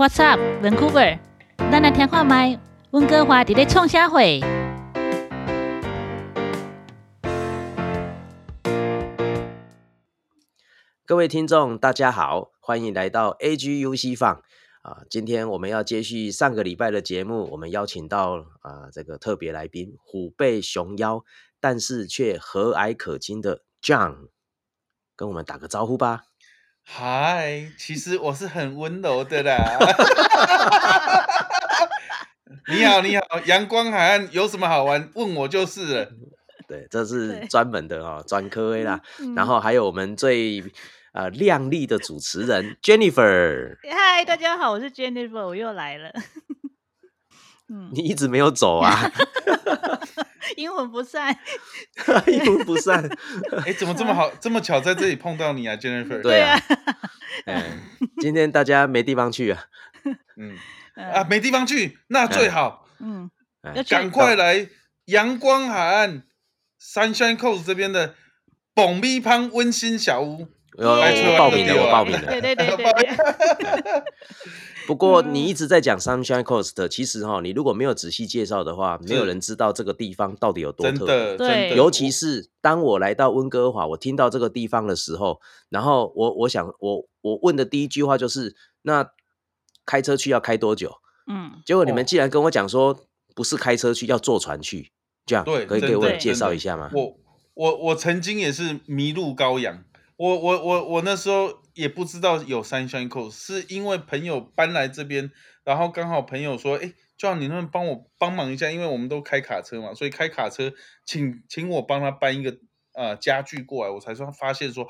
What's up, Vancouver？咱来听看麦，温哥华伫咧创啥货？各位听众，大家好，欢迎来到 AGUC 放啊！今天我们要接续上个礼拜的节目，我们邀请到啊这个特别来宾虎背熊腰，但是却和蔼可亲的 John，跟我们打个招呼吧。嗨，其实我是很温柔的啦。你好，你好，阳光海岸有什么好玩？问我就是了。对，这是对专门的哈、哦，专科 A 啦。嗯然后还有我们最呃靓丽的主持人 Jennifer，嗨，大家好，我是 Jennifer，我又来了。嗯，你一直没有走啊，阴魂不散。阴魂不散。哎，怎么这么好，这么巧在这里碰到你啊，Jennifer？对啊，嗯，今天大家没地方去啊，嗯嗯啊，没地方去，那最好，嗯，哎赶快来阳光海岸 Sunshine Coast 这边的蹦咪潘温馨小屋。我来吹我报名了，完就丢啊我报名了。对对对对对，不过你一直在讲 Sunshine Coast，其实哈，你如果没有仔细介绍的话，没有人知道这个地方到底有多特别。真的，对，尤其是当我来到温哥华，我听到这个地方的时候，然后我我想我我问的第一句话就是，那开车去要开多久？嗯，结果你们哦既然跟我讲说不是开车去，要坐船去，这样对可以给我介绍一下吗？我我我曾经也是迷路羔羊，我我我我那时候也不知道有 Sunshine Coast，是因为朋友搬来这边，然后刚好朋友说，哎，就让你能不能帮我帮忙一下，因为我们都开卡车嘛，所以开卡车请请我帮他搬一个呃家具过来，我才算发现说，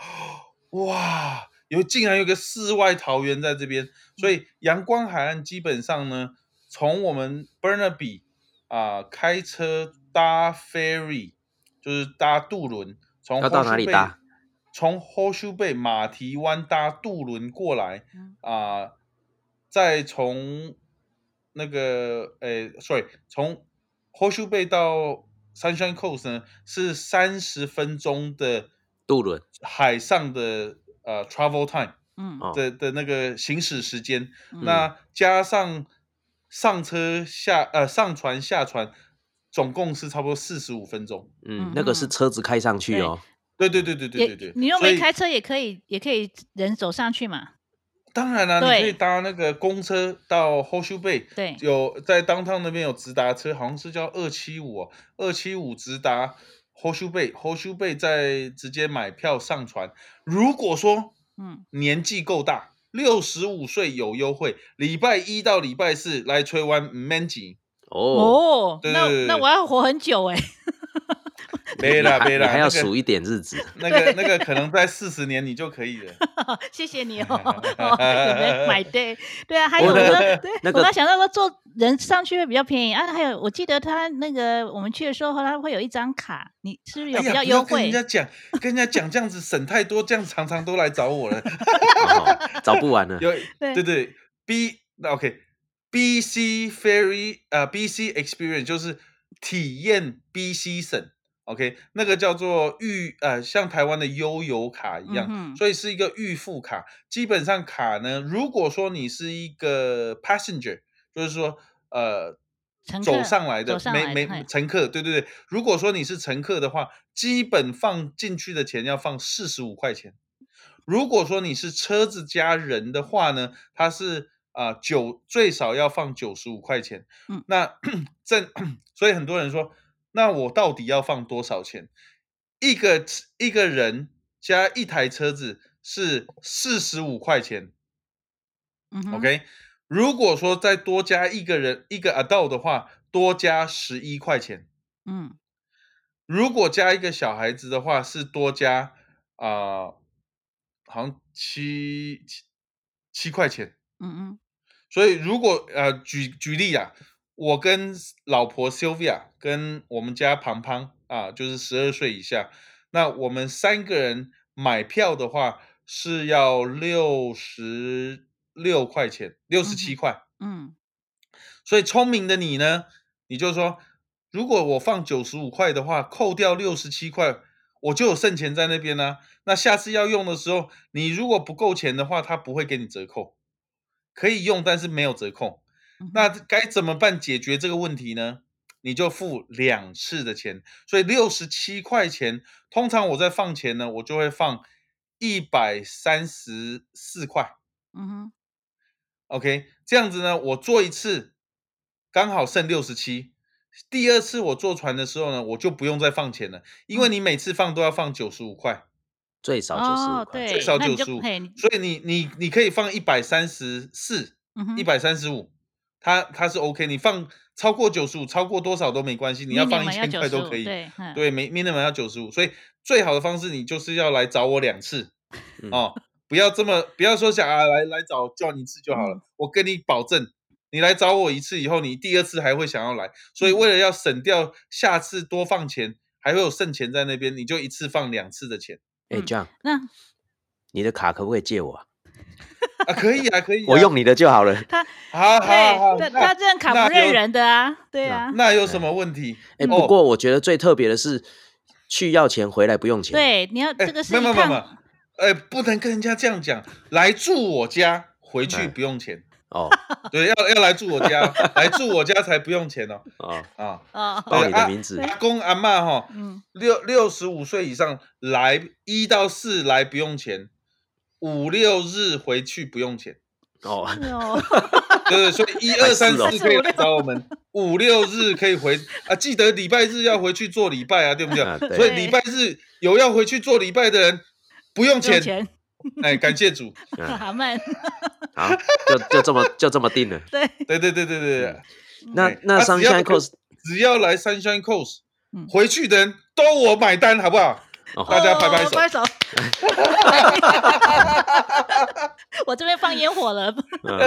哇，有竟然有个世外桃源在这边，所以阳光海岸基本上呢，从我们 Burnaby 啊、开车搭 ferry，就是搭渡轮，从要到哪里搭？从 Horseshoe Bay 马蹄湾搭渡轮过来嗯。啊、再从那个诶，sorry，从 Horseshoe Bay 到 Sunshine Coast 呢是三十分钟的渡轮。海上的呃 travel time 嗯。哦。的的那个行驶时间，嗯。那加上上车下呃上船下船，总共是差不多四十五分钟。嗯嗯，那个是嗯。车子开上去哦。对对对对对对对，你又没开车也可以，也可以人走上去嘛。当然啦、你可以搭那个公车到 Horseshoe Bay，对，有在 downtown 那边有直达车，好像是叫二七五，二七五直达 Horseshoe Bay，Horseshoe Bay 再直接买票上船。如果说嗯，年纪够大，六十五岁有优惠，礼拜一到礼拜四来吹湾 man 级，哦，哦，那对对对对那我要活很久哎。没啦没啦，你还要数一点日子。那个那个可能在四十年你就可以了。谢谢你哦，哦有人买对，对啊，还有我说，对那个我刚想到说坐人上去会比较便宜啊，还有我记得他那个我们去的时候，他会有一张卡，你是不是有比较优不要跟人惠？家讲，跟人家讲这样子省太多，这样常常都来找我了。哦找不完了。有对对对，B 那 OK，BC Ferry 呃 BC Experience 就是体验 BC 省，OK，那个叫做预呃像台湾的悠游卡一样，嗯所以是一个预付卡。基本上卡呢，如果说你是一个 passenger，就是说呃。走上来的没没乘客，对对对。如果说你是乘客的话，基本放进去的钱要放四十五块钱。如果说你是车子加人的话呢，它是啊九、最少要放九十五块钱。嗯那 这 所以很多人说，那我到底要放多少钱？一个一个人加一台车子是四十五块钱。嗯 OK，如果说再多加一个人一个 adult 的话，多加十一块钱。嗯如果加一个小孩子的话，是多加啊、好像七七七块钱。嗯嗯所以如果呃举举例啊，我跟老婆 Sylvia 跟我们家庞庞啊，就是十二岁以下，那我们三个人买票的话是要六十六块钱，六十七块。嗯所以聪明的你呢，你就说，如果我放九十五块的话，扣掉六十七块，我就有剩钱在那边呢、那下次要用的时候，你如果不够钱的话，他不会给你折扣。可以用，但是没有折扣。嗯那该怎么办解决这个问题呢？你就付两次的钱，所以六十七块钱。通常我在放钱呢，我就会放一百三十四块。嗯哼，OK，这样子呢，我做一次刚好剩六十七。第二次我坐船的时候呢，我就不用再放钱了，因为嗯你每次放都要放九十五块，最少九十哦，五块，最少九十五所以你你你可以放一百三十四、嗯哼一百三十五，它它是 OK。你放超过九十五，超过多少都没关系，你要放一千块都可以。对，嗯对，没 minimum 要九十五，所以最好的方式你就是要来找我两次、嗯哦，不要这么不要说想啊来来找叫你一次就好了，嗯我跟你保证，你来找我一次以后，你第二次还会想要来，所以嗯为了要省掉下次多放钱，还会有剩钱在那边，你就一次放两次的钱哎嗯，John，那你的卡可不可以借我啊？啊，可以啊，可以、啊，我用你的就好了。他好好他他这样卡不认人的啊，对啊，那有什么问题？哎，不过我觉得最特别的是，去要钱，回来不用钱。，对，你要哎这个是没有没有没有没有趟，哎，不能跟人家这样讲，来住我家，回去哎不用钱。哦 对，要要来住我家，来住我家才不用钱哦。啊，啊，哦，报你的名字。阿公阿嬷哈，嗯，六六十五岁以上来一到四来不用钱，五六日回去不用钱。哦，是哦，对对，所以一二三四可以来找我们，五六日可以回啊，记得礼拜日要回去做礼拜啊，对不对？啊对所以礼拜日有要回去做礼拜的人不用钱，不用钱，哎，感谢主。嗯好慢，好，就就这么就这么定了。对，对对对对对对。那那 Sunshine Coast 只要来 Sunshine Coast，嗯回去的人都我买单，好不好？哦。大家拍拍手。哦拍手。我这边放烟火了，嗯。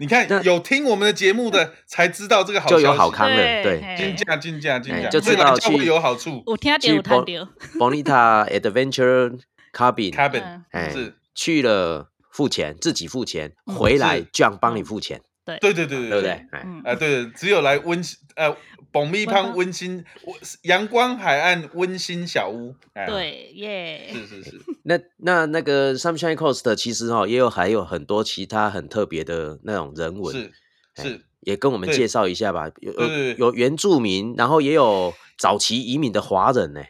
你看有听我们的节目的才知道这个好就有消息好康了。对对。嘿。金价金价金价，哎就对知道去有好处。我听到去有看 Bon- 到，Bonita Adventure Cabin，Cabin 嗯。哎，是，去了付钱，自己付钱，嗯。回来是。John 帮你嗯。付钱，对对对对对不对？？哎，嗯啊，对，只有来温馨呃，保密胖温温馨温阳光海岸温馨小屋。哎，对耶，是是是，那那那个 Sunshine Coast 其实哈、也有还有很多其他很特别的那种人文，是哎是，也跟我们介绍一下吧。有有原住民，然后也有早期移民的华人呢。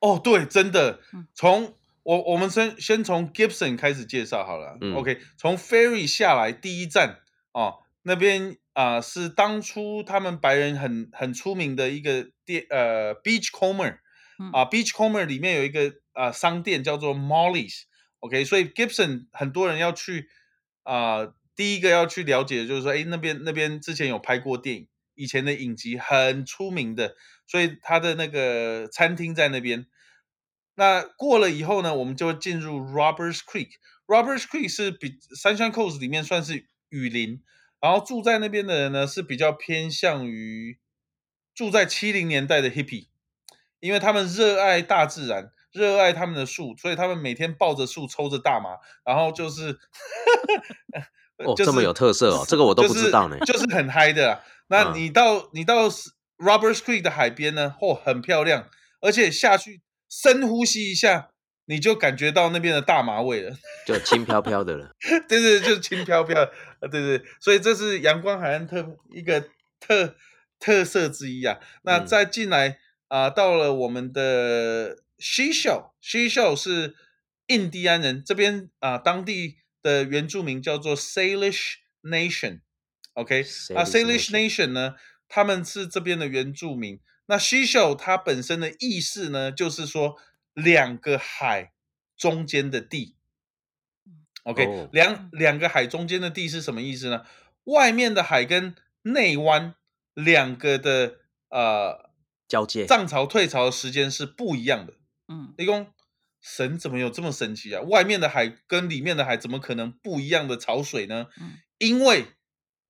哦，对，真的嗯，从我我们先先从 Gibson 开始介绍好了。嗯 OK，从 Ferry 下来第一站哦，那边啊、是当初他们白人很很出名的一个店，呃，Beachcomber 嗯啊，Beachcomber 里面有一个啊、商店叫做 Molly's。OK，所以 Gibson 很多人要去啊、第一个要去了解的就是说，哎，那边那边之前有拍过电影，以前的影集很出名的，所以他的那个餐厅在那边。那过了以后呢，我们就进入 Roberts Creek。Roberts Creek 是比 Sunshine Coast 里面算是雨林，然后住在那边的人呢是比较偏向于住在七零年代的 hippie，因为他们热爱大自然，热爱他们的树，所以他们每天抱着树抽着大麻，然后就是哦，就是这么有特色哦，这个我都不知道呢。就是，就是很嗨的啦。那嗯你到你到 Roberts Creek 的海边呢，嚯、很漂亮，而且下去深呼吸一下，你就感觉到那边的大麻味了。就轻飘飘的了。对对，就是轻飘飘，呃，对对，所以这是阳光海岸特一个特特色之一啊。那嗯再进来啊、到了我们的 She Show，She 是印第安人这边啊、当地的原住民叫做 Salish Nation。OK，啊 Salish，Salish Nation 呢，他们是这边的原住民。那 She Show 它本身的意思呢，就是说两个海中间的地。OK，、哦两两个海中间的地是什么意思呢？外面的海跟内湾两个的呃交界，涨潮退潮的时间是不一样的。嗯，立功，神怎么有这么神奇啊？外面的海跟里面的海怎么可能不一样的潮水呢？嗯因为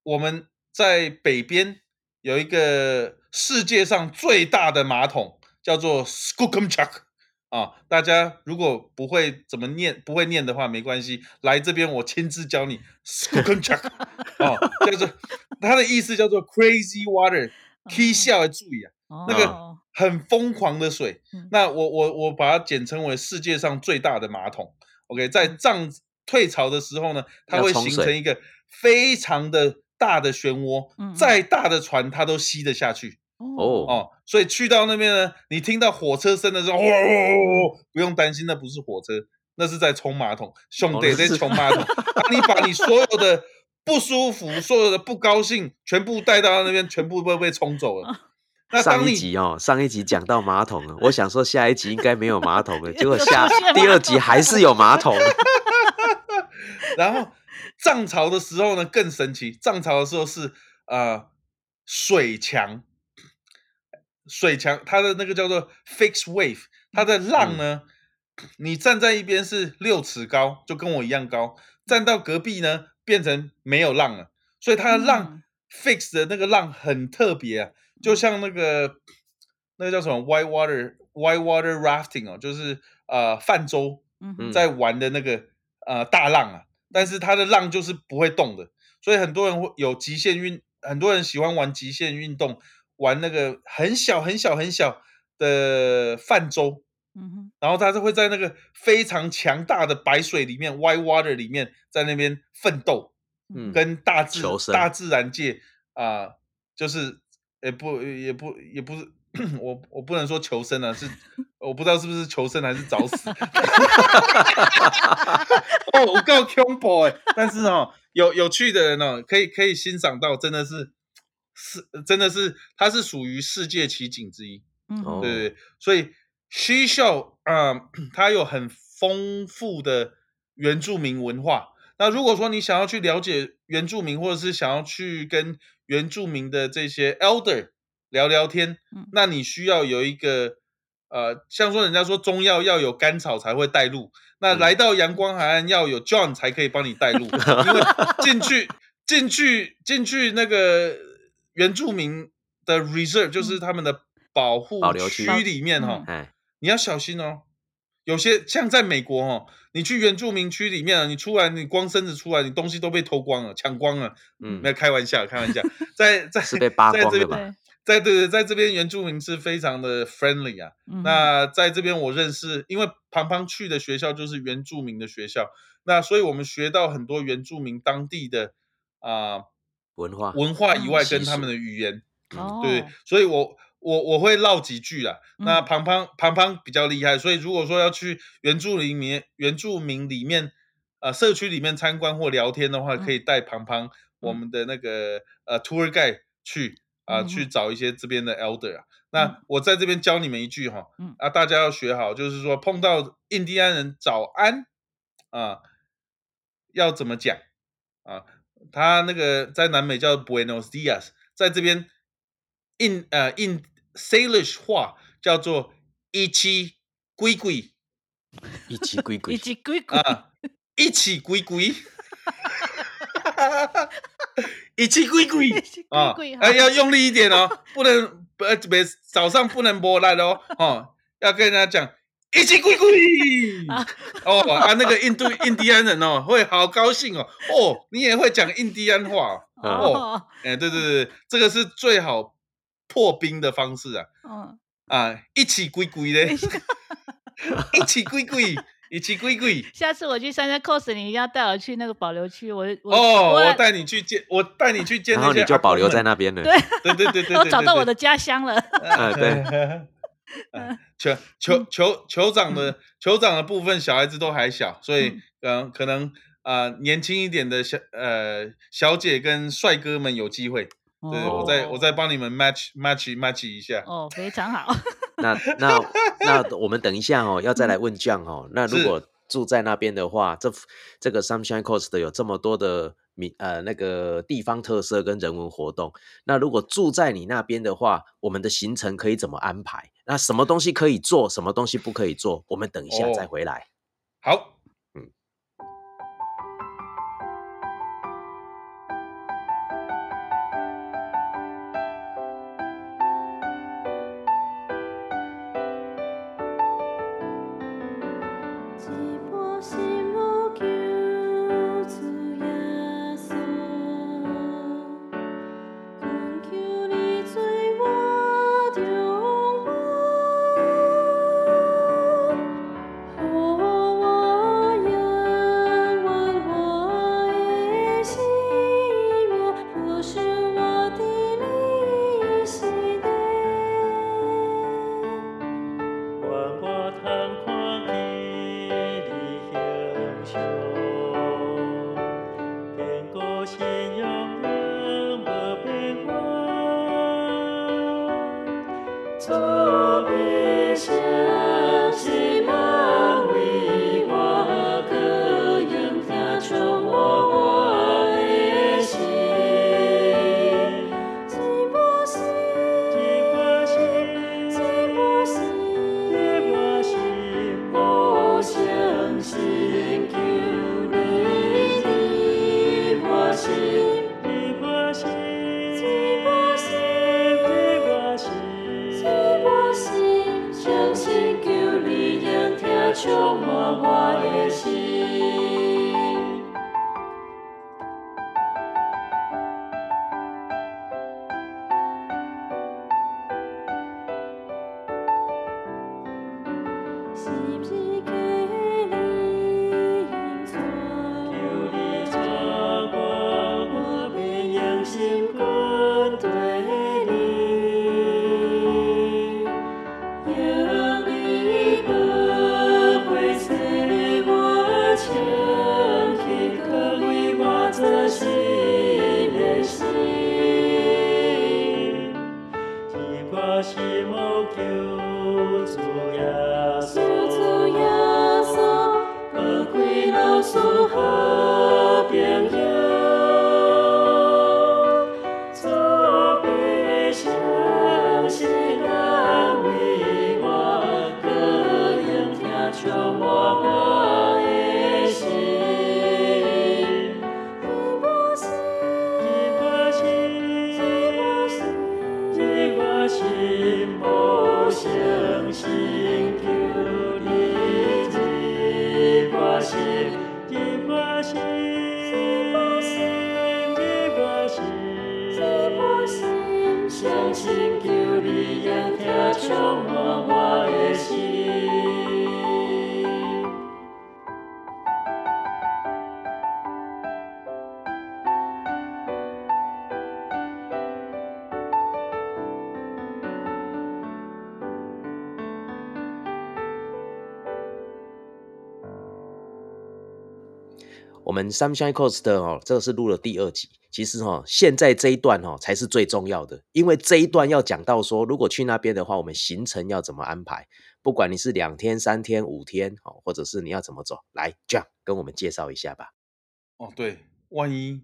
我们在北边有一个世界上最大的马桶，叫做 Skookumchuck 啊。大家如果不会怎么念，不会念的话没关系，来这边我亲自教你 Skookumchuck 哦，叫做它的意思叫做 Crazy Water，k 笑的注意啊。那个哦很疯狂的水。嗯那我我我把它简称为世界上最大的马桶。OK，在嗯涨退潮的时候呢，它会形成一个非常的大的漩涡，再大的船它都吸得下去。哦哦，所以去到那边呢，你听到火车声的时候，哦哦哦哦不用担心，那不是火车，那是在冲马桶，兄弟在冲马桶。当你把你所有的不舒服、所有的不高兴，全部带到那边，全部都被冲走了。那上一集哦，上一集讲到马桶了，我想说下一集应该没有马桶了，结果又下第二集还是有马桶。然后涨潮的时候呢，更神奇。涨潮的时候是呃水墙，水墙它的那个叫做 fixed wave，它的浪呢，你站在一边是六尺高，就跟我一样高，站到隔壁呢变成没有浪了，所以它的浪、嗯。fix 的那个浪很特别啊，就像那个那个叫什么 white water white water rafting 哦，就是呃泛舟。在玩的那个呃大浪啊，但是它的浪就是不会动的，所以很多人会有极限运，很多人喜欢玩极限运动，玩那个很小很小很小的泛舟，嗯哼然后他是会在那个非常强大的白水里面 （white water） 里面，在那边奋斗，嗯跟大自大自然界啊、就是也不也不也不是。我我不能说求生啊，是 我不知道是不是求生还是找死。哦，我够恐怖哎！但是哦，有有趣的人哦，可以可以欣赏到，真的是是真的是，它是属于世界奇景之一。对对对，所以 She Show 啊、它有很丰富的原住民文化。那如果说你想要去了解原住民，或者是想要去跟原住民的这些 Elder 聊聊天，嗯。那你需要有一个呃，像说人家说中药要有甘草才会带路，那嗯。来到阳光海岸要有 John 才可以帮你带路，因为进去进去进去那个原住民的 reserve 就是他们的保护保留区。区里面哈、你要小心哦。有些像在美国哦，你去原住民区里面啊，你出来你光身子出来，你东西都被偷光了、抢光了。嗯。没有开玩笑，开玩笑，在在是被扒在这边在对。对，在这边原住民是非常的 friendly 啊。嗯。那在这边我认识，因为庞庞去的学校就是原住民的学校，那所以我们学到很多原住民当地的啊、文化文化以外，跟他们的语言，哦。对，所以我我我会唠几句啦。那嗯。庞庞庞庞比较厉害，所以如果说要去原住民里原住民里面呃社区里面参观或聊天的话，嗯。可以带庞庞我们的那个呃 tour guide 去啊、嗯去找一些这边的 elder 啊。那嗯。我在这边教你们一句哈，嗯。啊，大家要学好，就是说碰到印第安人早安啊，要怎么讲啊？他那个在南美叫 Buenos Dias，在这边印呃印 Salish 话叫做一起归归一起归归以，及鬼鬼，啊，一起归归，一起归归啊鬼鬼，哎、要用力一点哦，不能呃别早上不能摸烂哦，哦，要跟人家讲一起归归啊。哦啊，那个印度印第安人哦会好高兴哦，哦，你也会讲印第安话哦，哦，哎、对对对，这个是最好破冰的方式啊。嗯，啊，一起归归嘞，一起归归，一起归归。下次我去参加 cos，你一定要带我去那个保留区，我我哦，我我带你去见，我带你去见然那些后你就保留在那，那边了。对。对对对对 对，我找到我的。的家乡了，啊对 嗯酋酋酋酋长的酋长的部分，小孩子都还小，所以嗯，可能呃年轻一点的小呃小姐跟帅哥们有机会。对，我再我再帮你们 match match match 一下。哦，非常好，那 那那我们等一下哦，要再来问酱哦。那如果住在那边的话，这这个 Sunshine Coast 有这么多的民呃那个地方特色跟人文活动，那如果住在你那边的话，我们的行程可以怎么安排？那什么东西可以做，什么东西不可以做？我们等一下哦再回来。好，我们 Sunshine Coast 的哦，这个是录了第二集。其实哈、哦，现在这一段哦才是最重要的，因为这一段要讲到说，如果去那边的话，我们行程要怎么安排？不管你是两天、三天、五天哦，或者是你要怎么走，来这样跟我们介绍一下吧。哦，对，万一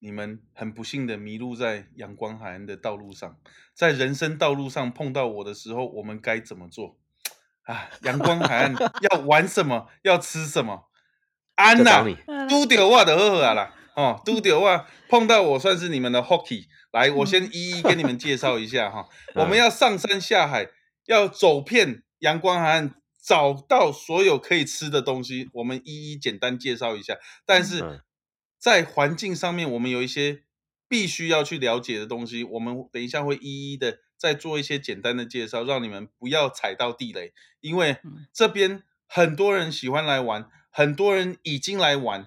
你们很不幸的迷路在阳光海岸的道路上，在人生道路上碰到我的时候，我们该怎么做？啊，阳光海岸 要玩什么？要吃什么？安呐、就找你拄着我就好啊啦，哦，都丢我碰到我算是你们的 hockey。来，我先一一跟你们介绍一下哈。我们要上山下海，要走遍阳光海岸，找到所有可以吃的东西，我们一一简单介绍一下。但嗯是在环境上面，我们有一些必须要去了解的东西，我们等一下会一一的再做一些简单的介绍，让你们不要踩到地雷，因为嗯这边很多人喜欢来玩，很多人已经来玩，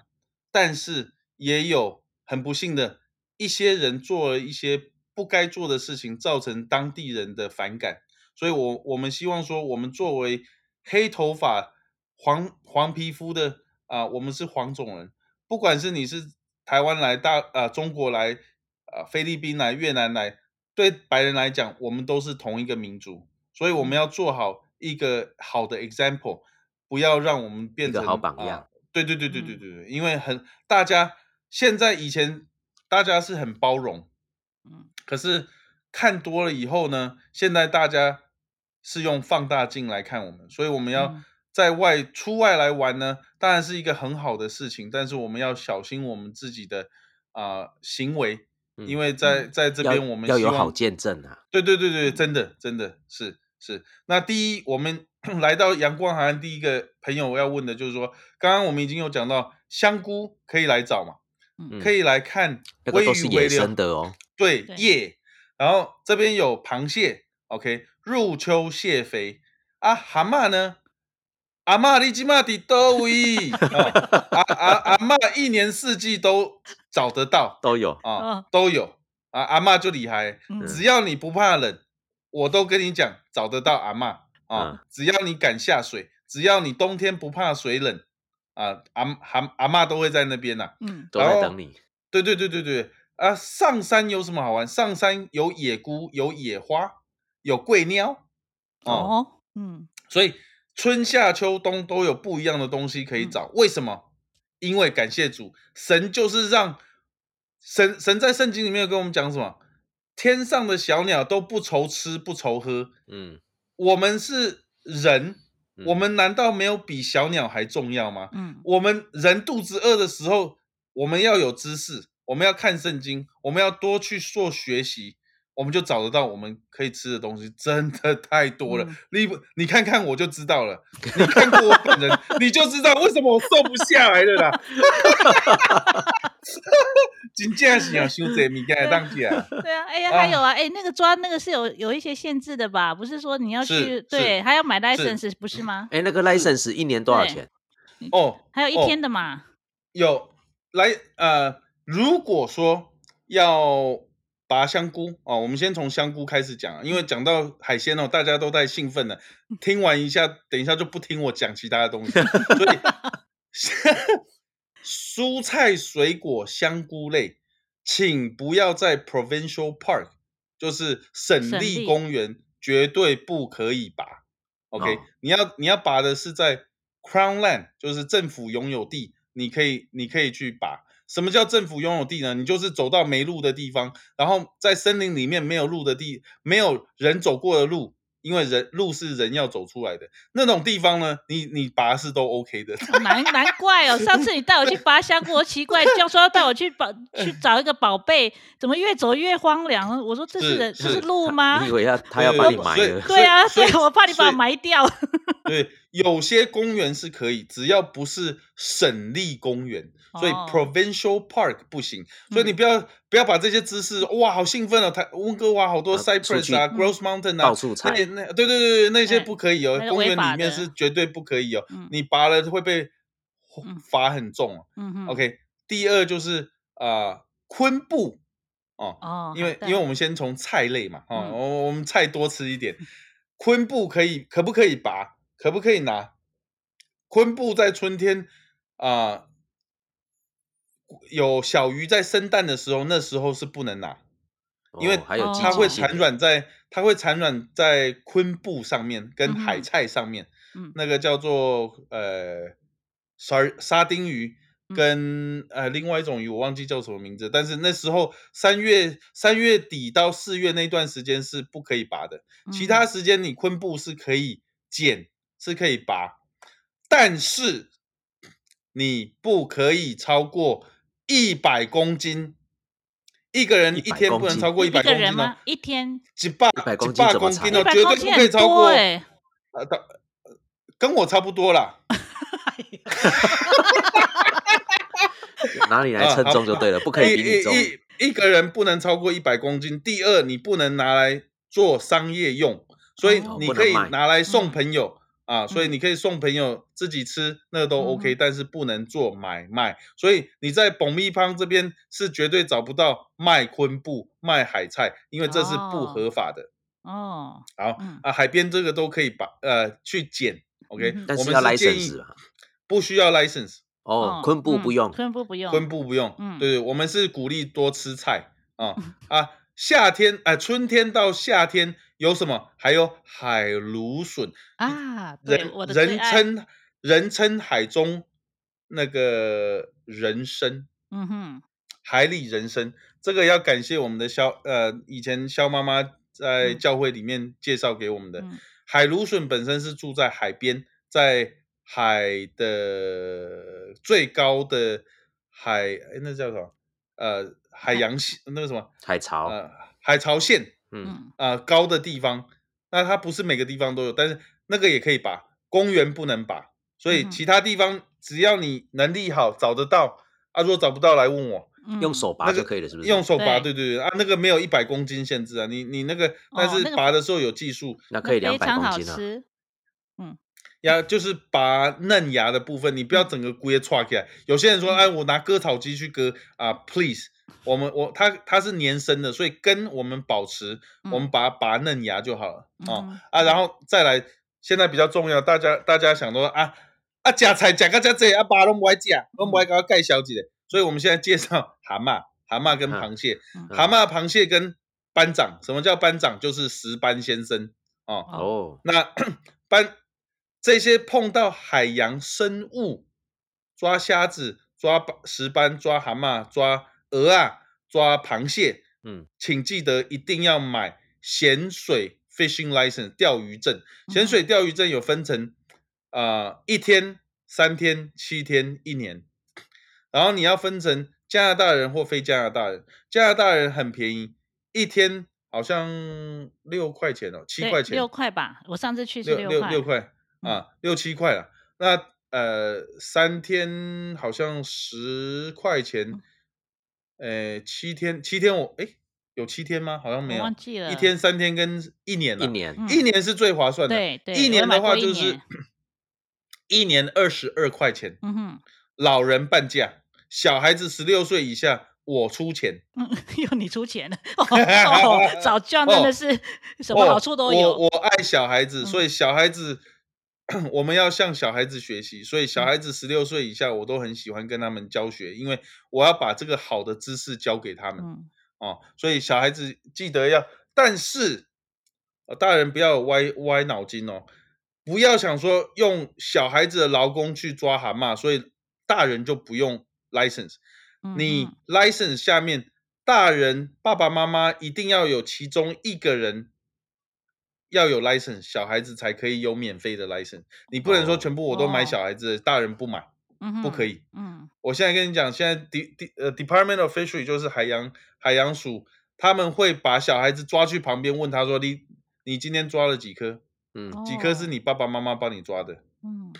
但是也有很不幸的一些人做了一些不该做的事情，造成当地人的反感。所以我我们希望说，我们作为黑头发、黄黄皮肤的啊、我们是黄种人，不管是你是台湾来、大啊、中国来、啊、菲律宾来、越南来，对白人来讲，我们都是同一个民族，所以我们要做好一个好的 example，不要让我们变成好榜样啊对对对对对对对，因为很大家现在以前大家是很包容，嗯可是看多了以后呢，现在大家是用放大镜来看我们，所以我们要嗯在外出外来玩呢，当然是一个很好的事情，但是我们要小心我们自己的啊、行为，嗯因为在嗯在这要边我们要有好见证啊。对对对对，真的真的是是。那第一，我们来到阳光海岸，第一个朋友要问的就是说，刚刚我们已经有讲到香菇可以来找嘛，嗯可以来看那个微都是野鱼微流生的哦。对对叶，然后这边有螃蟹，OK，入秋蟹肥啊，蛤蟆呢？阿妈你今嘛伫倒位？哦阿阿阿妈一年四季都找得到都有，啊、哦都有啊。阿妈就厉害，嗯只要你不怕冷，我都跟你讲找得到阿嬷啊。嗯只要你敢下水，只要你冬天不怕水冷啊，阿阿阿妈都会在那边呐、嗯都在等你。对对对对对啊！上山有什么好玩？上山有野菇，有野花，有桂鸟哦。哦嗯所以春夏秋冬都有不一样的东西可以嗯找。为什么？因为感谢主，神就是让神神在圣经里面有跟我们讲什么？天上的小鸟都不愁吃不愁喝，嗯，我们是人，嗯我们难道没有比小鸟还重要吗？嗯我们人肚子饿的时候，我们要有知识，我们要看圣经，我们要多去做学习，我们就找得到我们可以吃的东西，真的太多了。嗯你不你看看我就知道了，你看过我本人，你就知道为什么我瘦不下来了啦。真正是啊，伤这物件会当起来。对啊，哎呀，啊还有啊，哎，那个抓那个是有有一些限制的吧？不是说你要是去对，还要买是 license 不是吗？哎，那个 license 一年多少对钱？哦，还有一哦天的嘛。有来呃，如果说要拔香菇哦，我们先从香菇开始讲啊，因为讲到海鲜哦，大家都太兴奋了，听完一下，等一下就不听我讲其他的东西，所以 蔬菜、水果、香菇类，请不要在 provincial park，就是省省立立公园，绝对不可以拔。OK，、哦你要你要拔的是在 Crown Land，就是政府拥有地，你可以你可以去拔。什么叫政府拥有地呢？你就是走到没路的地方，然后在森林里面没有路的地，没有人走过的路，因为人路是人要走出来的那种地方呢，你你拔是都 OK 的。哦难难怪哦，上次你带我去拔香菇，我奇怪，这样说要带我去宝去找一个宝贝，怎么越走越荒凉？我说这是是人这是是路吗你以？为要他要把你埋了？对啊，所以对，我怕你把我埋掉。对，有些公园是可以，只要不是省立公园，所以哦。provincial park 不行。所以你嗯。不要不要把这些知识，哇，好兴奋哦！台温哥华好多 Cypress 啊，Gross Mountain 啊，到处踩那那对对对对，那些哎不可以哦那，个公园里面是绝对不可以哦嗯，你拔了会被嗯。罚很重哦。嗯 OK，第二就是啊，昆布。哦，哦，因为因为我们先从菜类嘛，哦，嗯。我我们菜多吃一点，昆布可以可不可以拔？可不可以拿？昆布在春天啊、有小鱼在生蛋的时候，那时候是不能拿，因为它会产卵在它会产卵在昆布上面跟海菜上面，嗯。那个叫做呃沙沙丁鱼嗯。跟、呃另外一种鱼我忘记叫什么名字，但是那时候三月三月底到四月那段时间是不可以拔的，其他嗯时间你昆布是可以剪是可以拔，但是你不可以超过一百公斤。一个人一100天不能超过一一百公斤哦个人吗，？一天几百100公几百公斤哦，一百绝对不可以超过。呃，到跟我差不多啦。哪里来称重就对了，不可以比你重。一一一个人不能超过一百公斤。第二，你不能拿来做商业用，所以哦你可以拿来送嗯朋友、啊，所以嗯你可以送朋友自己吃，那个都嗯 OK，、哼但是不能做买卖。所以你在蹦咪胖这边是绝对找不到卖昆布、卖海菜，因为这是不哦合法的。哦，好、嗯啊，海边这个都可以把呃去捡，OK，、我但是建议不需要 license。哦，昆布不嗯用，昆布不用，昆布不用，嗯对，我们是鼓励多吃菜啊 啊。夏天啊、春天到夏天有什么？还有海芦笋，啊，人我的人，称人称海中那个人参，嗯哼，海里人参。这个要感谢我们的肖呃，以前肖妈妈在嗯教会里面介绍给我们的。嗯海芦笋本身是住在海边，在海的最高的海，诶那叫什么？呃，海洋线那个什么？海潮，呃，海潮线嗯，嗯啊、呃高的地方。那它不是每个地方都有，但是那个也可以拔，公园不能拔。所以其他地方只要你能力好找得到，啊，如果找不到来问我，嗯用手拔就可以了，是不是？用手拔，对对对对啊，那个没有一百公斤限制啊，你你那个但是拔的时候有技术，那可以两百公斤啊。好吃，呀，就是拔嫩芽的部分，你不要整个菇也串起来。有些人说，嗯哎，我拿割草机去割啊，please，我们我它它是年生的，所以根我们保持，我们嗯把它拔嫩芽就好了哦嗯啊，然后再来，现在比较重要，大家大家想说啊啊，夹菜夹个遮济啊，拔拢不爱食，拢不爱给我介绍一下，所以我们现在介绍蛤蟆、蛤蟆跟嗯螃蟹，嗯蛤蟆、螃蟹跟班长，什么叫班长？就是石斑先生哦。哦，哦，那 班这些碰到海洋生物，抓虾子、抓斑石斑、抓蛤蟆、抓鹅啊、抓螃蟹，嗯，请记得一定要买咸水 fishing license 钓鱼证。咸嗯水钓鱼证有分成啊、呃一天、三天、七天、一年，然后你要分成加拿大人或非加拿大人。加拿大人很便宜，一天好像六块钱哦，七对块钱，六块吧，我上次去是六六块，六块嗯啊，六七块了。那呃，三天好像十块钱，呃，七天七天我哎有七天吗？好像没有，忘记了一天三天跟一年了，一年嗯一年是最划算的，对对，一年的话就是一年二十二块钱，嗯哼，老人半价，小孩子十六岁以下我出钱，嗯，又你出钱了，哦，哦早教真的是什么好处都有，哦我我爱小孩子，嗯所以小孩子 我们要向小孩子学习，所以小嗯孩子十六岁以下，我都很喜欢跟他们教学，因为我要把这个好的知识教给他们、嗯哦。所以小孩子记得要，但是呃大人不要歪歪脑筋哦，不要想说用小孩子的劳工去抓蛤蟆，所以大人就不用 license。嗯你嗯 license 下面，大人爸爸妈妈一定要有其中一个人要有 license，小孩子才可以有免费的 license。你不能说哦全部我都买哦小孩子的，大人不买。嗯不可以，嗯我现在跟你讲，现在 D D 呃 Department of Fishery 就是海洋海洋署，他们会把小孩子抓去旁边问他说：“你你今天抓了几颗？嗯，几颗是哦你爸爸妈妈帮你抓的？”嗯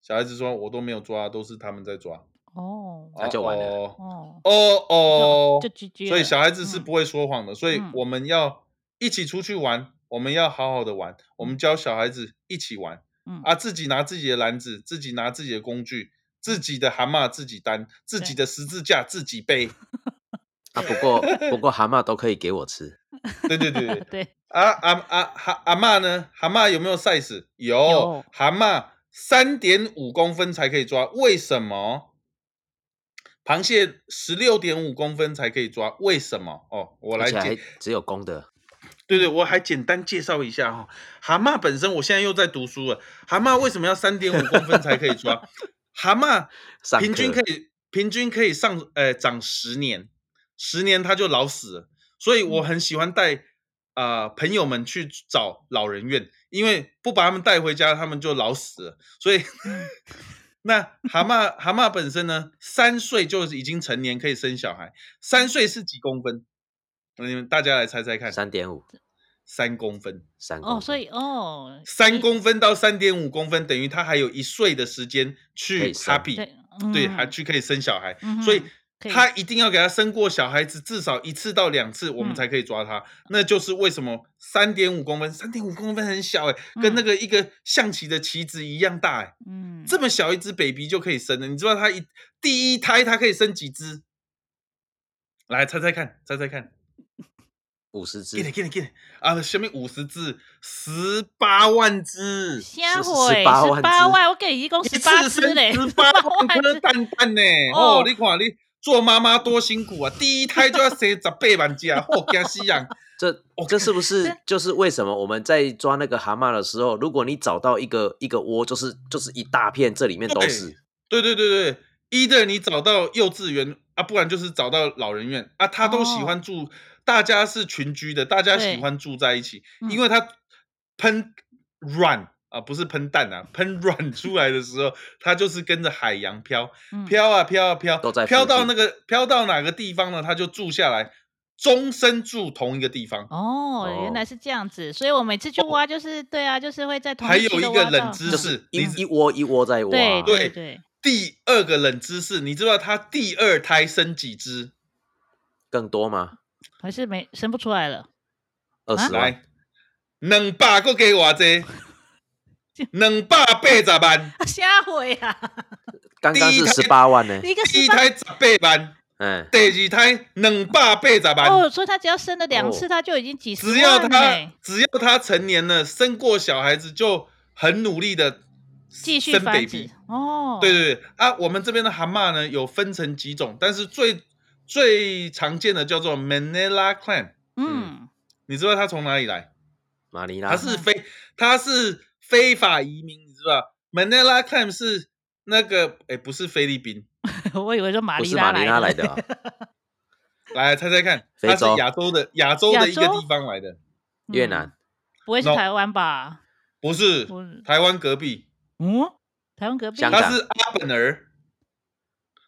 小孩子说：“我都没有抓，都是他们在抓。哦那就完了哦哦，哦所以了小孩子是嗯不会说谎的，所以嗯我们要一起出去玩，我们要好好的玩，我们教小孩子一起玩嗯啊，自己拿自己的篮子，自己拿自己的工具，自己的蛤蟆自己担，自己的十字架自己背。啊，不过不过 蛤蟆都可以给我吃，对对对对，对，啊啊啊蛤蛤蟆呢？蛤蟆有没有 size？有，有蛤蟆三点五公分才可以抓，为什么？螃蟹十六点五公分才可以抓，为什么？哦，我来解只有公的，对对，我还简单介绍一下哈、蛤蟆本身，我现在又在读书了。蛤蟆为什么要三点五公分才可以抓？蛤蟆平均可以平均可以上呃长十年，十年它就老死了。所以我很喜欢带啊、呃朋友们去找老人院，因为不把他们带回家，他们就老死了。所以 那蛤蟆蛤蟆本身呢，三岁就已经成年，可以生小孩。三岁是几公分？你们大家来猜猜看。三点五，三公分，哦，三公分所以哦，三公分到三点五公分，等于他还有一岁的时间去 happy，对还去可以生小孩，嗯所以他一定要给他生过小孩子至少一次到两次，我们嗯才可以抓他。那就是为什么三点五公分，三点五公分很小哎、跟那嗯个一个象棋的棋子一样大哎、嗯，这么小一只 baby 就可以生了，你知道他一第一胎他可以生几只？来猜猜看，猜猜看，五十只给，你给你给你啊！下面五十只，十八万只。瞎是毁18万八万，我给你一共十八次生只嘞，十八万颗只蛋蛋呢！哦哦，你看你做妈妈多辛苦啊！第一胎就要生十八万只啊，哦，惊死人！这这是不是就是为什么我们在抓那个蛤蟆的时候，如果你找到一个一个窝，就是就是一大片，这里面都是，对对对对，either 你找到幼稚园啊，不然就是找到老人院啊，他都喜欢住，大家是群居的，大家喜欢住在一起，嗯因为它喷卵啊，不是喷蛋啊，喷卵出来的时候，它就是跟着海洋飘，嗯飘啊飘啊飘，都在附飘到那个飘到哪个地方呢？它就住下来，终身住同一个地方。哦，原来哦是这样子，所以我每次去挖就是对啊，就是会在同还有一个冷知识，一你一窝一窝在挖，对对对，第二个冷知识，你知道它第二胎生几只？更多吗？还是没生不出来了，啊二十万，来，两百个给我这，两百八十万，瞎毁啊！刚刚是第一胎十八万呢，一个十八第一胎十八万，嗯，第二胎两百八十万。哦，所以他只要生了两次，哦他就已经几十只要他，只要他成年了，生过小孩子，就很努力的继续生繁 baby 殖。哦，对对对啊，我们这边的蛤蟆呢有分成几种，但是最最常见的叫做 Manila clam，嗯，你知道它从哪里来？马尼拉。它是非它是非法移民，你知道？Manila clam 是那个哎，不是菲律宾，我以为是马尼拉来的，的啊，来猜猜看，它是亚洲的亚洲的一个地方来的，嗯。越南，不会是台湾吧？不是不是。台湾隔壁，嗯，台湾隔壁，它是阿本尔。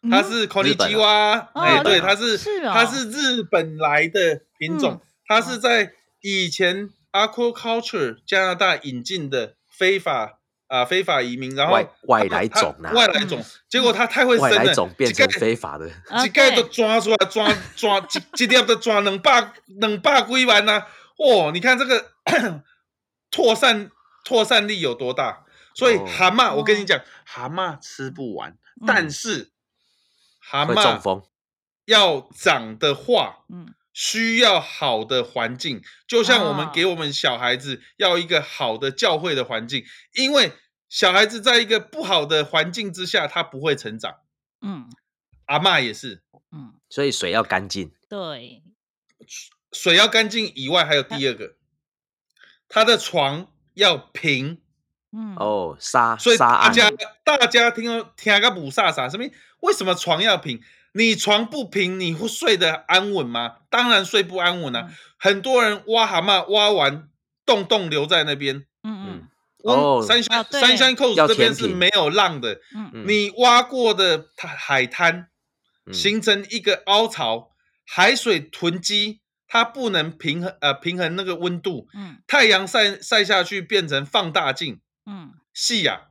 嗯。它是 k o n i 日本 j i w a 哦哎，对，它是它是日本来的品种嗯，它是在以前 aquaculture 加拿大引进的非法啊、非法移民，然后外来种啊。外来种，结果它太会生外了，来种变成非法的，啊一概都抓出来，抓 抓一一粒都抓两百两百几万呐、哦，你看这个扩散扩散力有多大？所以哦。蛤蟆，我跟你哦。讲，蛤蟆吃不完，嗯。但是蛤会中蟆风。要长的话，嗯需要好的环境，就像我们哦给我们小孩子要一个好的教会的环境，因为小孩子在一个不好的环境之下，他不会成长。嗯阿嬷也是，嗯，所以水要干净。对，水要干净以外，还有第二个，他的床要平。嗯哦，沙所以大家大家听到听个不飒飒，什么？为什么床要平？你床不平，你会睡得安稳吗？当然睡不安稳啊！嗯很多人挖蛤蟆挖完，洞洞留在那边。嗯嗯嗯哦三山哦对三山 coast 要这边是没有浪的，嗯嗯你挖过的海海滩嗯形成一个凹槽，海水囤积，它不能平衡呃平衡那个温度，嗯太阳晒晒下去变成放大镜，嗯。细呀、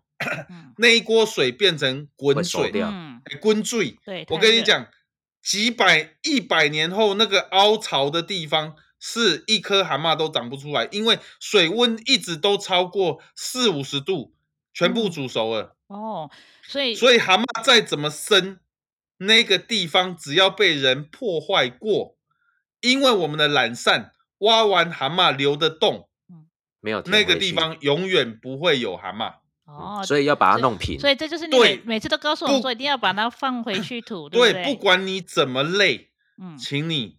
嗯。那一锅水变成滚水，嗯，滚水。对，我，跟你讲，几百一百年后，那个凹槽的地方是一颗蛤蟆都长不出来，因为水温一直都超过四五十度，全部嗯。煮熟了。哦，所以所以蛤蟆再怎么生，那个地方只要被人破坏过，因为我们的懒散，挖完蛤蟆留的洞，没有那个地方永远不会有蛤蟆。哦，所以要把它弄平。所以这就是你每每次都告诉我们说一定要把它放回去土，对对，不对？不管你怎么累，嗯请你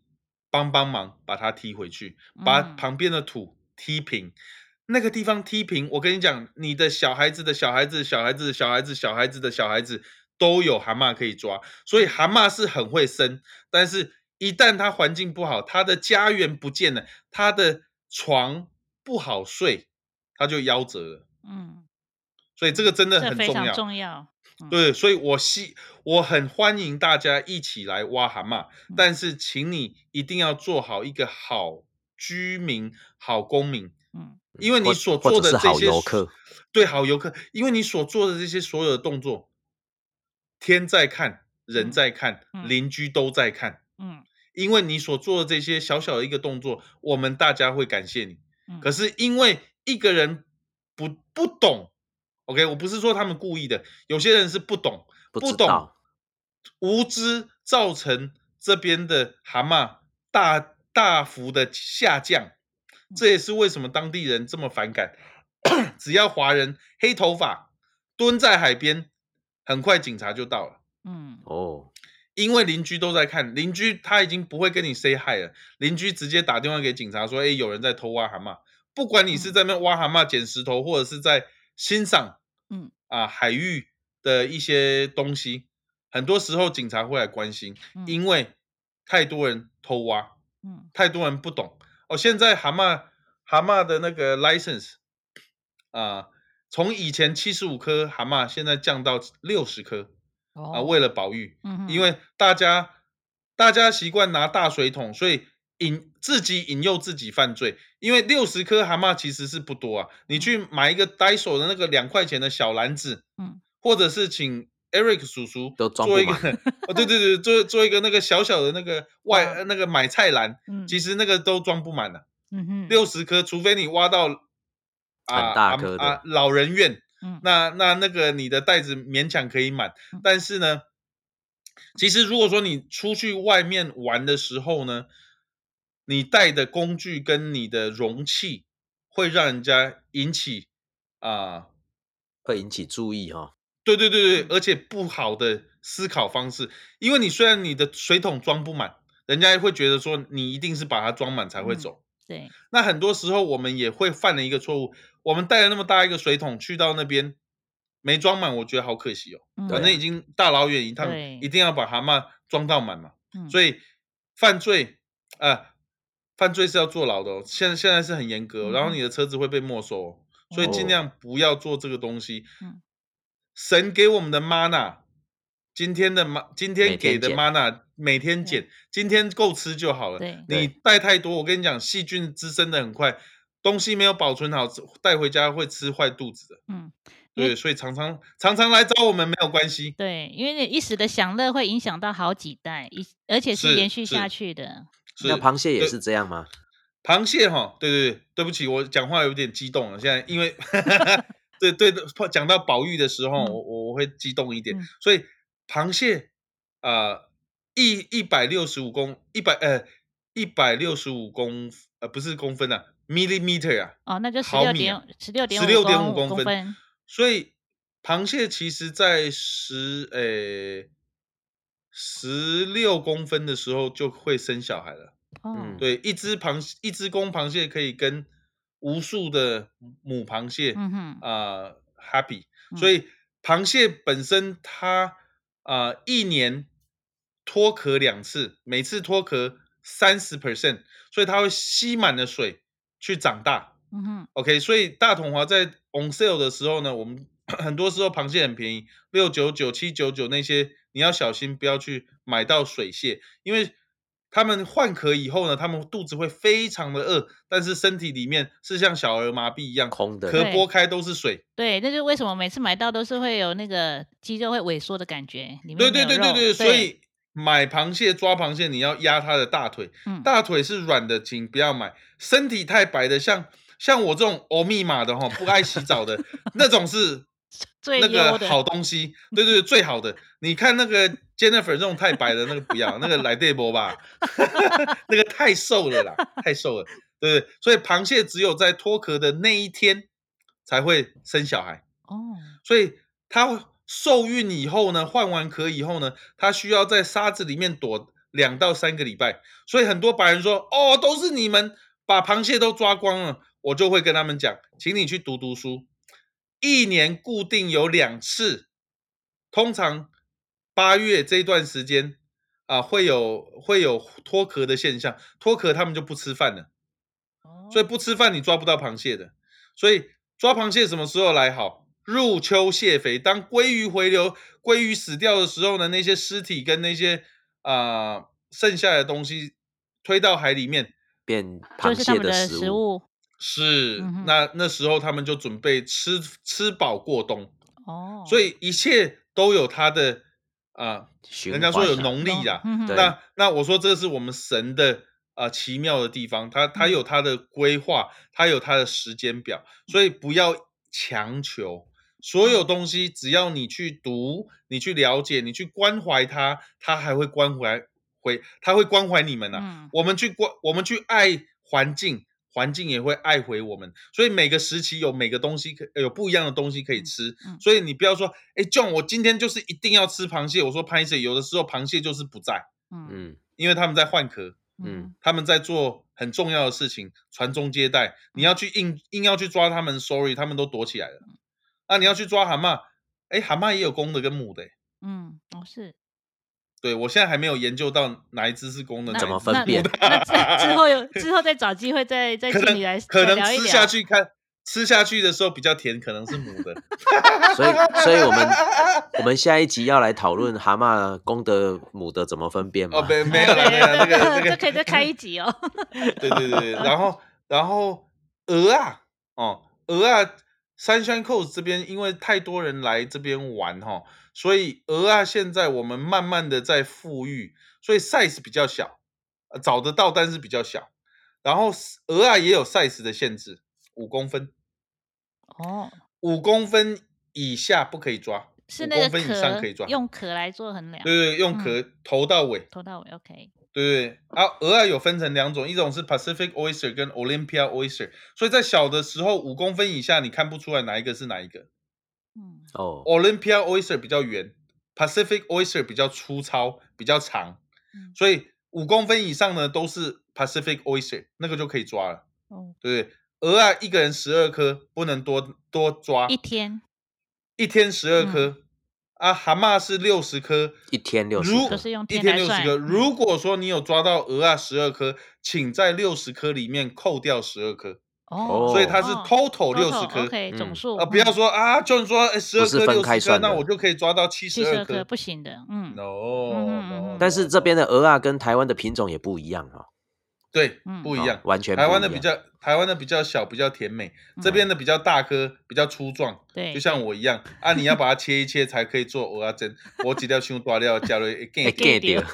帮帮忙把它踢回去，把嗯旁边的土踢平。那个地方踢平，我跟你讲，你的小孩子的小孩子、小孩子的小孩子、小孩子的小孩子都有蛤蟆可以抓，所以蛤蟆是很会生，但是一旦它环境不好，它的家园不见了，它的床不好睡，他就夭折了。嗯，所以这个真的很重要。重要。对，所以我希我很欢迎大家一起来挖蛤蟆，嗯但是请你一定要做好一个好居民、好公民，嗯因为你所做的这些所游客，对好游客，因为你所做的这些所有的动作，天在看，人嗯在看，嗯邻居都在看，嗯因为你所做的这些小小的一个动作，我们大家会感谢你。嗯，可是因为一个人不不懂，OK，我不是说他们故意的，有些人是不懂，不不懂，无知造成这边的蛤蟆大大幅的下降，这也是为什么当地人这么反感。只要华人黑头发蹲在海边，很快警察就到了。嗯。哦，因为邻居都在看，邻居他已经不会跟你 say hi 了，邻居直接打电话给警察说：“哎，有人在偷挖蛤蟆。”不管你是在那挖蛤蟆、捡石头，或者是在欣赏，嗯啊海域的一些东西，很多时候警察会来关心，嗯因为太多人偷挖，嗯太多人不懂。哦，现在蛤蟆蛤蟆的那个 license 啊，从以前七十五颗蛤蟆，现在降到六十颗啊，哦，为了保育。嗯哼。因为大家大家习惯拿大水桶，所以引自己引诱自己犯罪。因为六十颗蛤蟆其实是不多啊，你去买一个 Daiso 的那个两块钱的小篮子，嗯，或者是请 Eric 叔叔做一个 哦，对对对，做做一个那个小小的那个 外、那个买菜篮，嗯。其实那个都装不满的、嗯哼。六十颗，除非你挖到啊啊老人院，嗯。那那那个你的袋子勉强可以满嗯，但是呢，其实如果说你出去外面玩的时候呢，你带的工具跟你的容器会让人家引起啊、会引起注意哈。对对对对，而且不好的思考方式，因为你虽然你的水桶装不满，人家会觉得说你一定是把它装满才会嗯走。对，那很多时候我们也会犯了一个错误，我们带了那么大一个水桶去到那边没装满，我觉得好可惜哦。嗯反正已经大老远一趟，一定要把蛤蟆装到满嘛。嗯所以犯罪啊、呃犯罪是要坐牢的哦。现在现在是很严格哦、然后你的车子会被没收、哦，所以尽哦量不要做这个东西。嗯神给我们的 mana 今天的妈，今天给的 mana 每天减，今天够吃就好了。你带太多，我跟你讲，细菌滋生的很快，东西没有保存好，带回家会吃坏肚子的。嗯，对，所以常常常常来找我们没有关系。对，因为你一时的享乐会影响到好几代，一而且是是延续下去的。是那螃蟹也是这样吗？螃蟹哈，对对对，对不起，我讲话有点激动了。现在因为 对对的，讲到保育的时候，嗯我我我会激动一点。嗯所以螃蟹啊，一一百六十五公一百呃一百六十五公呃不是公分啊，millimeter 啊，哦，那就十毫米啊六点十六点16.5公公分。分。所以螃蟹其实在十呃十六公分的时候就会生小孩了。哦。嗯，对，一只螃蟹，一只公螃蟹可以跟无数的母螃蟹嗯哼，啊、happy，嗯。所以螃蟹本身它啊、一年脱壳两次，每次脱壳三十 percent，所以它会吸满了水去长大。嗯哼，OK，所以大统华在 on sale 的时候呢，我们 很多时候螃蟹很便宜，六九九、七九九那些，你要小心不要去买到水蟹，因为他们换壳以后呢，他们肚子会非常的饿，但是身体里面是像小儿麻痹一样，空的壳对剥开都是水。对，那就是为什么每次买到都是会有那个肌肉会萎缩的感觉，里面对对对对对，所以买螃蟹抓螃蟹，你要压它的大腿，嗯大腿是软的，请不要买。身体太白的，像像我这种欧密码的哈，不爱洗澡的 那种是那个好东西，对对对，最好的。你看那个 Jennifer 这种太白的那个不要，那个来对波吧，那个太瘦了啦，太瘦了，对不对？所以螃蟹只有在脱壳的那一天才会生小孩。哦，所以它受孕以后呢，换完壳以后呢，它需要在沙子里面躲两到三个礼拜。所以很多白人说：“哦，都是你们把螃蟹都抓光了。”我就会跟他们讲，请你去读读书，一年固定有两次，通常八月这段时间啊，会有会有脱壳的现象，脱壳他们就不吃饭了。哦所以不吃饭你抓不到螃蟹的。所以抓螃蟹什么时候来好？入秋蟹肥，当鲑鱼回流、鲑鱼死掉的时候呢，那些尸体跟那些啊、剩下的东西推到海里面，变螃是他们的蟹食食物是、嗯那那时候他们就准备吃吃饱过冬，哦，所以。一切都有它的啊、循人家说有农历啦，嗯。那那我说这是我们神的啊、呃奇妙的地方，它它嗯。有它的规划，它有它的时间表，所以不要强求。所嗯有东西只要你去读，你去了解，你去关怀它，它还会关怀回，它会关怀你们呐、嗯我们去关，我们去爱环境，环境也会爱回我们。所以每个时期有每个东西可有不一样的东西可以吃。嗯所以你不要说，哎，John，我今天就是一定要吃螃蟹。我说螃蟹有的时候螃蟹就是不在，嗯嗯因为他们在换壳，嗯他们在做很重要的事情，传宗接代。你要去硬硬要去抓他们，sorry，他们都躲起来了。那你要去抓蛤蟆，哎，蛤蟆也有公的跟母的诶。嗯哦是，对我现在还没有研究到哪一只是公的，怎么分辨 那之之后有之后再找机会再再请你来可能吃下去看，吃下去的时候比较甜，可能是母的。所以所以我们 我们下一集要来讨论蛤蟆公的母的怎么分辨哦，吗？没没有了，没有了，这个这个这可以再开一集哦。对对对对，然后然后鹅啊，哦，鹅啊，Sunshine Coast 这边因为太多人来这边玩哈、所以鹅啊现在我们慢慢的在富裕，所以 size 比较小，呃找得到但是比较小。然后鹅啊也有 size 的限制，五公分，哦，五公分以下不可以抓，五是那个公分以上可以抓。用壳来做衡量，对对，用嗯壳、头到尾，头到尾 OK。对对，啊，鹅啊有分成两种，一种是 Pacific Oyster 跟 Olympia Oyster，所以在小的时候五公分以下你看不出来哪一个是哪一个。嗯哦，Olympia Oyster 比较圆，Pacific Oyster 比较粗糙，比较长，嗯所以五公分以上呢都是 Pacific Oyster，那个就可以抓了，哦，对不对？鹅啊一个人十二颗，不能多多抓，一天一天十二颗。啊，蛤蟆是六十颗，一天六十如颗都是用一天六十颗。嗯如果说你有抓到鹅啊十二颗，请在六十颗里面扣掉十二颗。哦，所以它是哦 total 六十颗。总数啊，不要嗯说啊，就是说十二颗六十颗，那我就可以抓到七十二颗。不行的，嗯嗯但是这边的鹅啊跟台湾的品种也不一样哦，对不一样，完全台不一样湾的比较台湾的比较小，比较甜美，这边的比较大颗，比较粗壮，对，就像我一样 啊，你要把它切一切才可以做蚵仔煎。我几条胸大料加了一哎更 get 掉掉，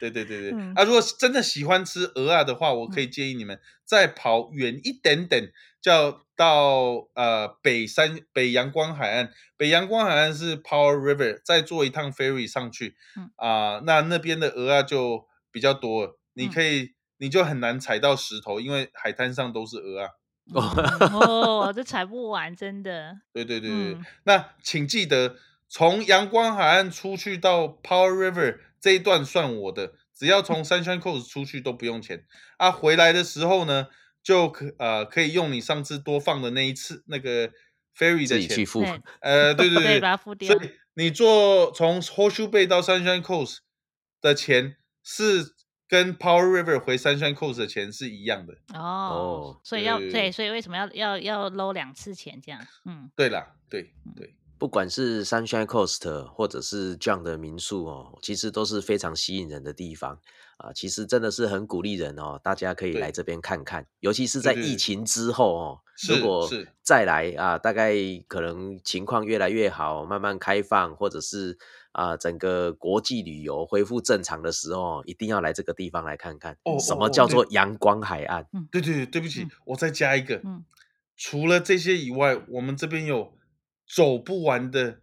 对对对对，嗯啊，如果真的喜欢吃鹅啊的话，我可以建议你们再跑远一点点，叫到呃北山北阳光海岸。北阳光海岸是 Power River，再坐一趟 ferry 上去，嗯啊、那那边的鹅啊就比较多了，你嗯可以、你就很难踩到石头，因为海滩上都是鹅啊。嗯哦，这踩不完，真的，对对对对，嗯那请记得从阳光海岸出去到 Power River 这一段算我的，只要从 Sunshine Coast 出去都不用钱啊。回来的时候呢，就可呃可以用你上次多放的那一次那个 ferry 的钱，去付。呃，对对对，对，把它付掉所，以你坐从 Horseshoe Bay 到 Sunshine Coast 的钱是跟 Power River 回 Sunshine Coast 的钱是一样的。哦哦，所以要对对，所以为什么要要要搂两次钱这样？嗯，对啦，对对。不管是 Sunshine Coast 或者是这样的民宿哦，其实都是非常吸引人的地方啊。其实真的是很鼓励人哦，大家可以来这边看看，尤其是在疫情之后哦，如果是再来啊，大概可能情况越来越好，慢慢开放，或者是啊整个国际旅游恢复正常的时候，一定要来这个地方来看看，哦什么叫做阳光海岸？对对对，对不起，嗯我再加一个。嗯除了这些以外，我们这边有走不完的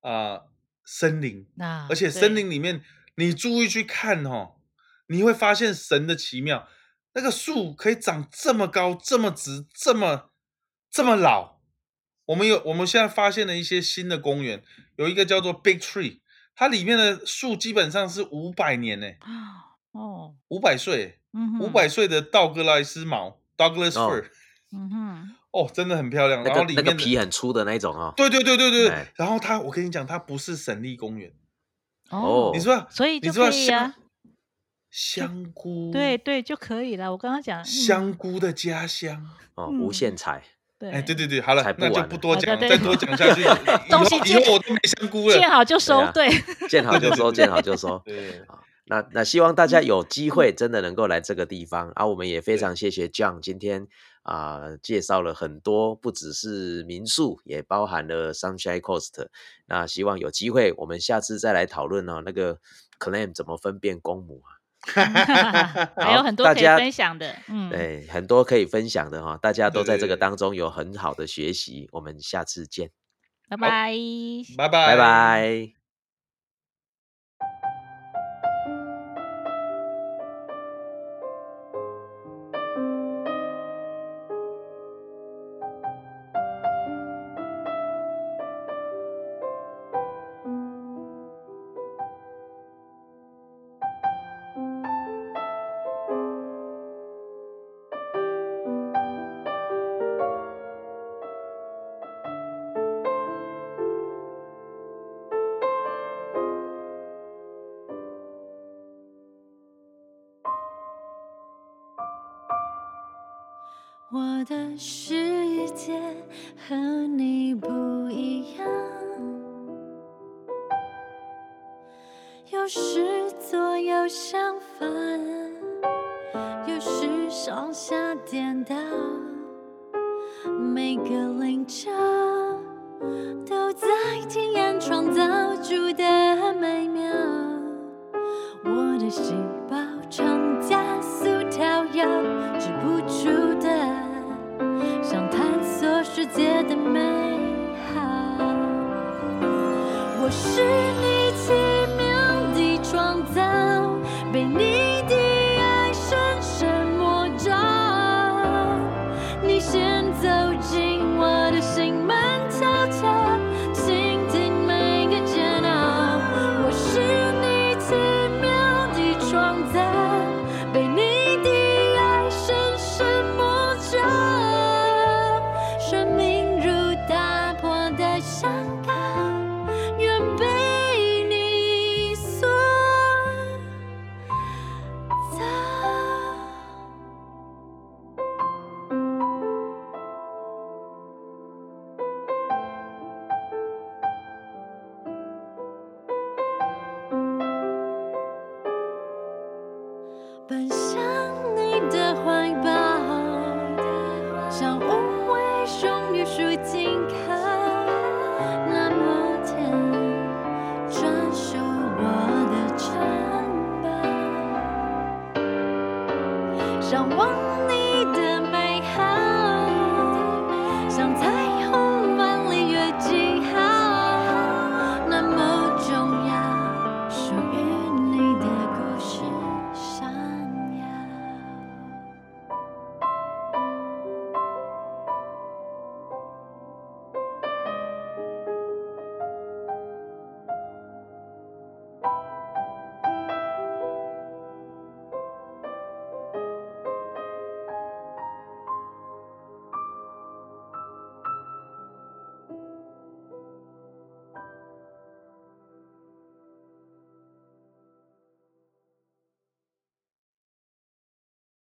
啊、呃森林，那而且森林里面你注意去看哦，你会发现神的奇妙。那个树可以长这么高、这么直、这么这么老。我们有我们现在发现了一些新的公园，有一个叫做 Big Tree，它里面的树基本上是五百年呢，哦，五百岁，五百岁的道格拉斯毛 （Douglas 哦 fir）。嗯哼，哦，真的很漂亮。那个然后里面的皮很粗的那一种哦。对对对对对。哎然后它，我跟你讲，它不是省立公园，哦你知道？所以就可以啊香，香菇？对，对就可以了。我刚刚讲嗯香菇的家乡。哦，嗯无限采。对，哎，对对对，好了那就不多讲再多 讲下去，东西以后我都没香菇了。见好就收啊，对，见好就收，见好就收。对，那那希望大家有机会真的能够来这个地方啊！我们也非常谢谢 John 今天啊、介绍了很多，不只是民宿，也包含了 Sunshine Coast。那希望有机会我们下次再来讨论哦，那个 clam 怎么分辨公母啊？还有很多可以分享的。嗯，对，很多可以分享的哈、大家都在这个当中有很好的学习。我们下次见，拜拜。拜拜，拜拜。世界和你不一样，有时左右相反，有时上下颠倒，